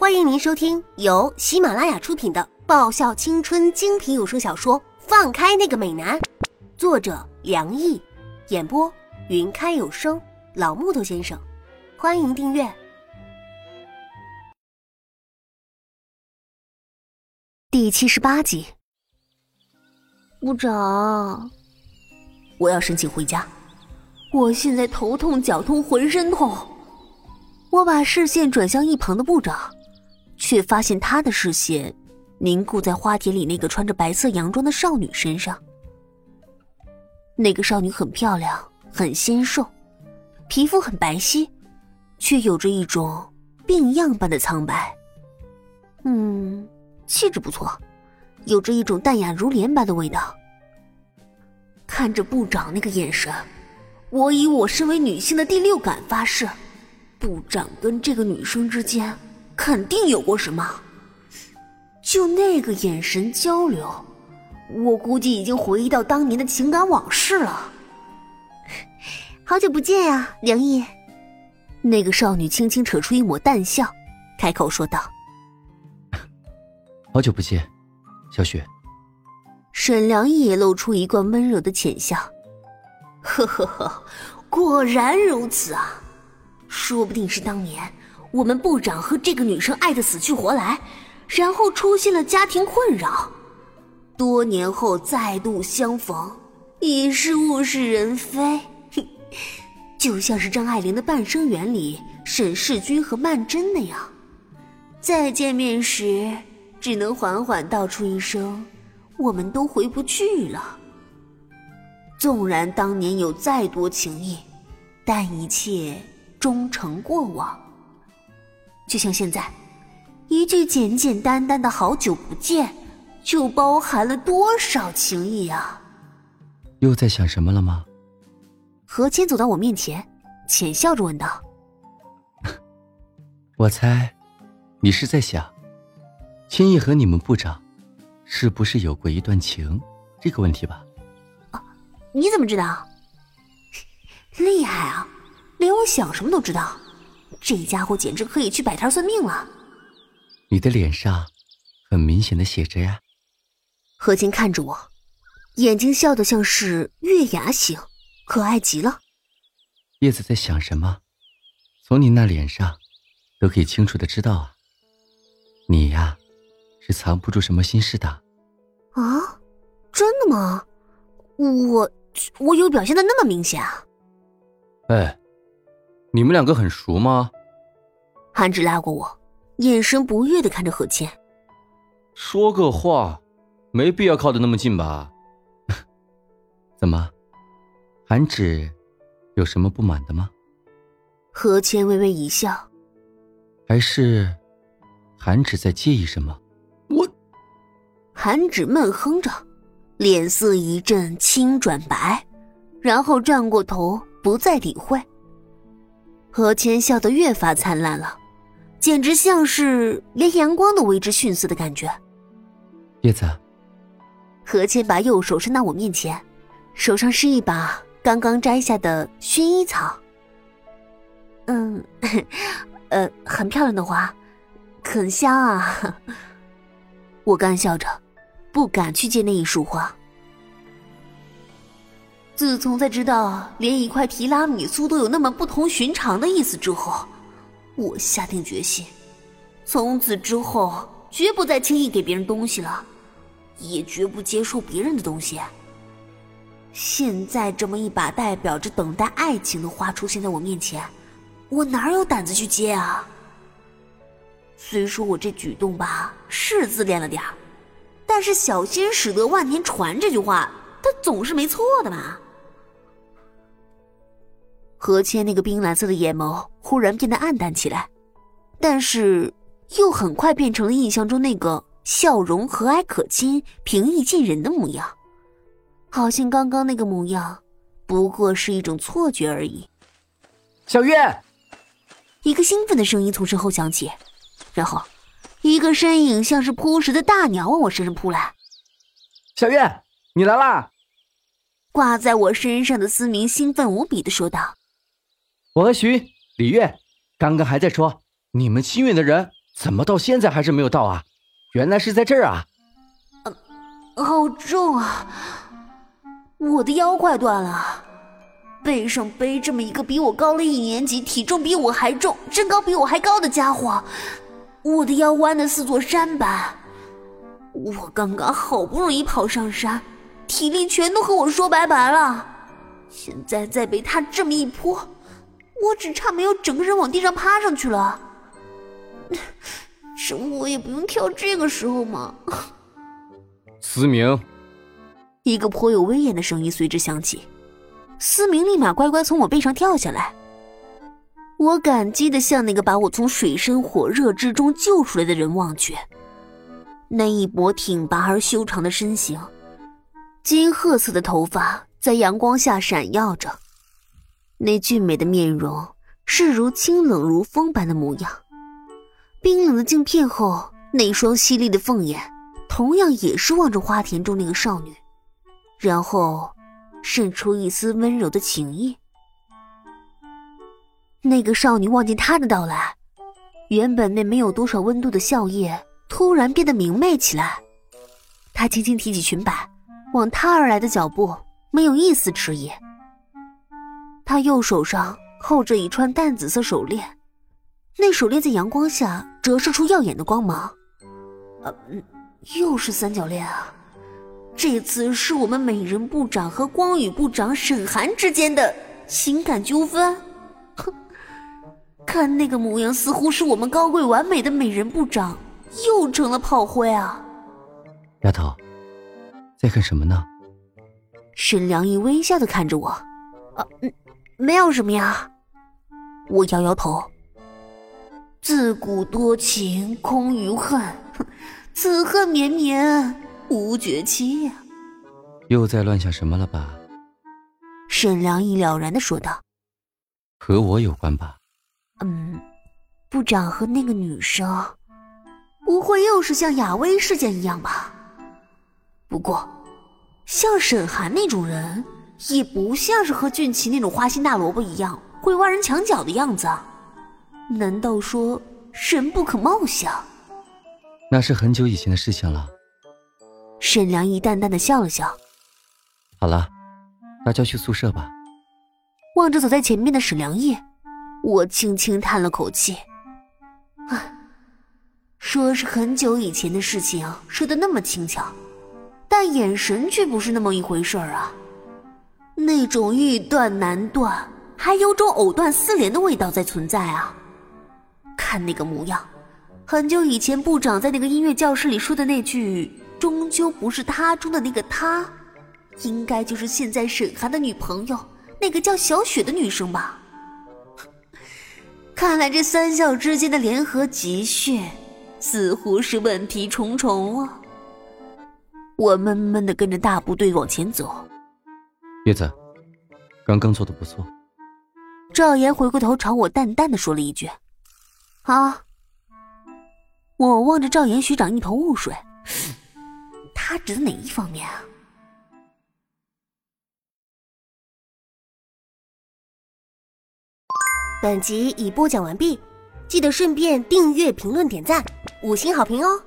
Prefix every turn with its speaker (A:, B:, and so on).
A: 欢迎您收听由喜马拉雅出品的爆笑青春精品有声小说《放开那个美男》，作者梁毅，演播云开有声老木头先生。欢迎订阅第七十八集。部长，我要申请回家。我现在头痛、脚痛、浑身痛。我把视线转向一旁的部长。却发现他的视线凝固在花田里那个穿着白色洋装的少女身上。那个少女很漂亮，很纤瘦，皮肤很白皙，却有着一种病样般的苍白。嗯，气质不错，有着一种淡雅如莲般的味道。看着部长那个眼神，我以我身为女性的第六感发誓，部长跟这个女生之间。肯定有过什么，就那个眼神交流，我估计已经回忆到当年的情感往事了。好久不见呀，梁毅。那个少女轻轻扯出一抹淡笑，开口说道：“
B: 好久不见，小雪。”
A: 沈良毅也露出一贯温柔的浅笑，呵呵呵，果然如此啊，说不定是当年。我们部长和这个女生爱的死去活来，然后出现了家庭困扰，多年后再度相逢，已是物是人非。就像是张爱玲的《半生缘》里沈世钧和曼桢那样，再见面时只能缓缓道出一声：“我们都回不去了。”纵然当年有再多情谊，但一切终成过往。就像现在，一句简简单单的好久不见，就包含了多少情谊啊！
B: 又在想什么了吗？
A: 何谦走到我面前，浅笑着问道：“
B: 我猜，你是在想，千叶和你们部长，是不是有过一段情这个问题吧？”
A: 啊，你怎么知道？厉害啊，连我想什么都知道。这家伙简直可以去摆摊算命了。
B: 你的脸上很明显的写着呀。
A: 何晴看着我，眼睛笑得像是月牙形，可爱极了。
B: 叶子在想什么？从你那脸上，都可以清楚的知道啊。你呀，是藏不住什么心事的。
A: 啊，真的吗？我我有表现的那么明显啊？
B: 哎。你们两个很熟吗？
A: 韩芷拉过我，眼神不悦的看着何谦。
C: 说个话，没必要靠得那么近吧？
B: 怎么，韩芷有什么不满的吗？
A: 何谦微微一笑。
B: 还是，韩芷在介意什么？
C: 我。
A: 韩芷闷哼着，脸色一阵青转白，然后转过头，不再理会。何谦笑得越发灿烂了，简直像是连阳光都为之逊色的感觉。
B: 叶子，
A: 何谦把右手伸到我面前，手上是一把刚刚摘下的薰衣草。嗯，呃，很漂亮的花，很香啊。我干笑着，不敢去接那一束花。自从在知道连一块提拉米苏都有那么不同寻常的意思之后，我下定决心，从此之后绝不再轻易给别人东西了，也绝不接受别人的东西。现在这么一把代表着等待爱情的花出现在我面前，我哪有胆子去接啊？虽说我这举动吧是自恋了点儿，但是“小心驶得万年船”这句话，它总是没错的嘛。何谦那个冰蓝色的眼眸忽然变得暗淡起来，但是又很快变成了印象中那个笑容和蔼可亲、平易近人的模样，好像刚刚那个模样不过是一种错觉而已。
C: 小月，
A: 一个兴奋的声音从身后响起，然后一个身影像是扑食的大鸟往我身上扑来。
C: 小月，你来啦！
A: 挂在我身上的思明兴奋无比的说道。
C: 我和徐李月刚刚还在说，你们清远的人怎么到现在还是没有到啊？原来是在这儿啊！
A: 好重啊！我的腰快断了，背上背这么一个比我高了一年级、体重比我还重、身高比我还高的家伙，我的腰弯的似座山般。我刚刚好不容易跑上山，体力全都和我说拜拜了，现在再被他这么一泼，我只差没有整个人往地上趴上去了。生我也不用挑这个时候嘛。
C: 思明，
A: 一个颇有威严的声音随之响起，思明立马乖乖从我背上跳下来。我感激的向那个把我从水深火热之中救出来的人望去。那一抹挺拔而修长的身形，金褐色的头发在阳光下闪耀着，那俊美的面容是如清冷如风般的模样。冰冷的镜片后，那双犀利的凤眼，同样也是望着花田中那个少女，然后渗出一丝温柔的情意。那个少女望见他的到来，原本那没有多少温度的笑靥。突然变得明媚起来，他轻轻提起裙摆，往他而来的脚步没有一丝迟疑。他右手上扣着一串淡紫色手链，那手链在阳光下折射出耀眼的光芒。呃，又是三角恋啊！这次是我们美人部长和光宇部长沈寒之间的情感纠纷。哼，看那个模样，似乎是我们高贵完美的美人部长。又成了炮灰啊！
B: 丫头，在干什么呢？
A: 沈良义微笑的看着我，啊，嗯，没有什么呀。我摇摇头。自古多情空余恨，此恨绵绵无绝期呀。
B: 又在乱想什么了吧？
A: 沈良一了然的说道。
B: 和我有关吧？
A: 嗯，部长和那个女生。不会又是像雅薇事件一样吧？不过，像沈寒那种人，也不像是和俊奇那种花心大萝卜一样会挖人墙角的样子。难道说人不可貌相？
B: 那是很久以前的事情了。
A: 沈良一淡淡的笑了笑。
B: 好了，大家去宿舍吧。
A: 望着走在前面的沈良义，我轻轻叹了口气。啊。说是很久以前的事情，说的那么轻巧，但眼神却不是那么一回事儿啊。那种欲断难断，还有种藕断丝连的味道在存在啊。看那个模样，很久以前部长在那个音乐教室里说的那句“终究不是他”中的那个他，应该就是现在沈寒的女朋友，那个叫小雪的女生吧。看来这三校之间的联合集训。似乎是问题重重啊！我闷闷的跟着大部队往前走。
B: 叶子，刚刚做的不错。
A: 赵岩回过头朝我淡淡的说了一句：“啊。”我望着赵岩学长一头雾水，他指的哪一方面啊？本集已播讲完毕，记得顺便订阅、评论、点赞。五星好评哦！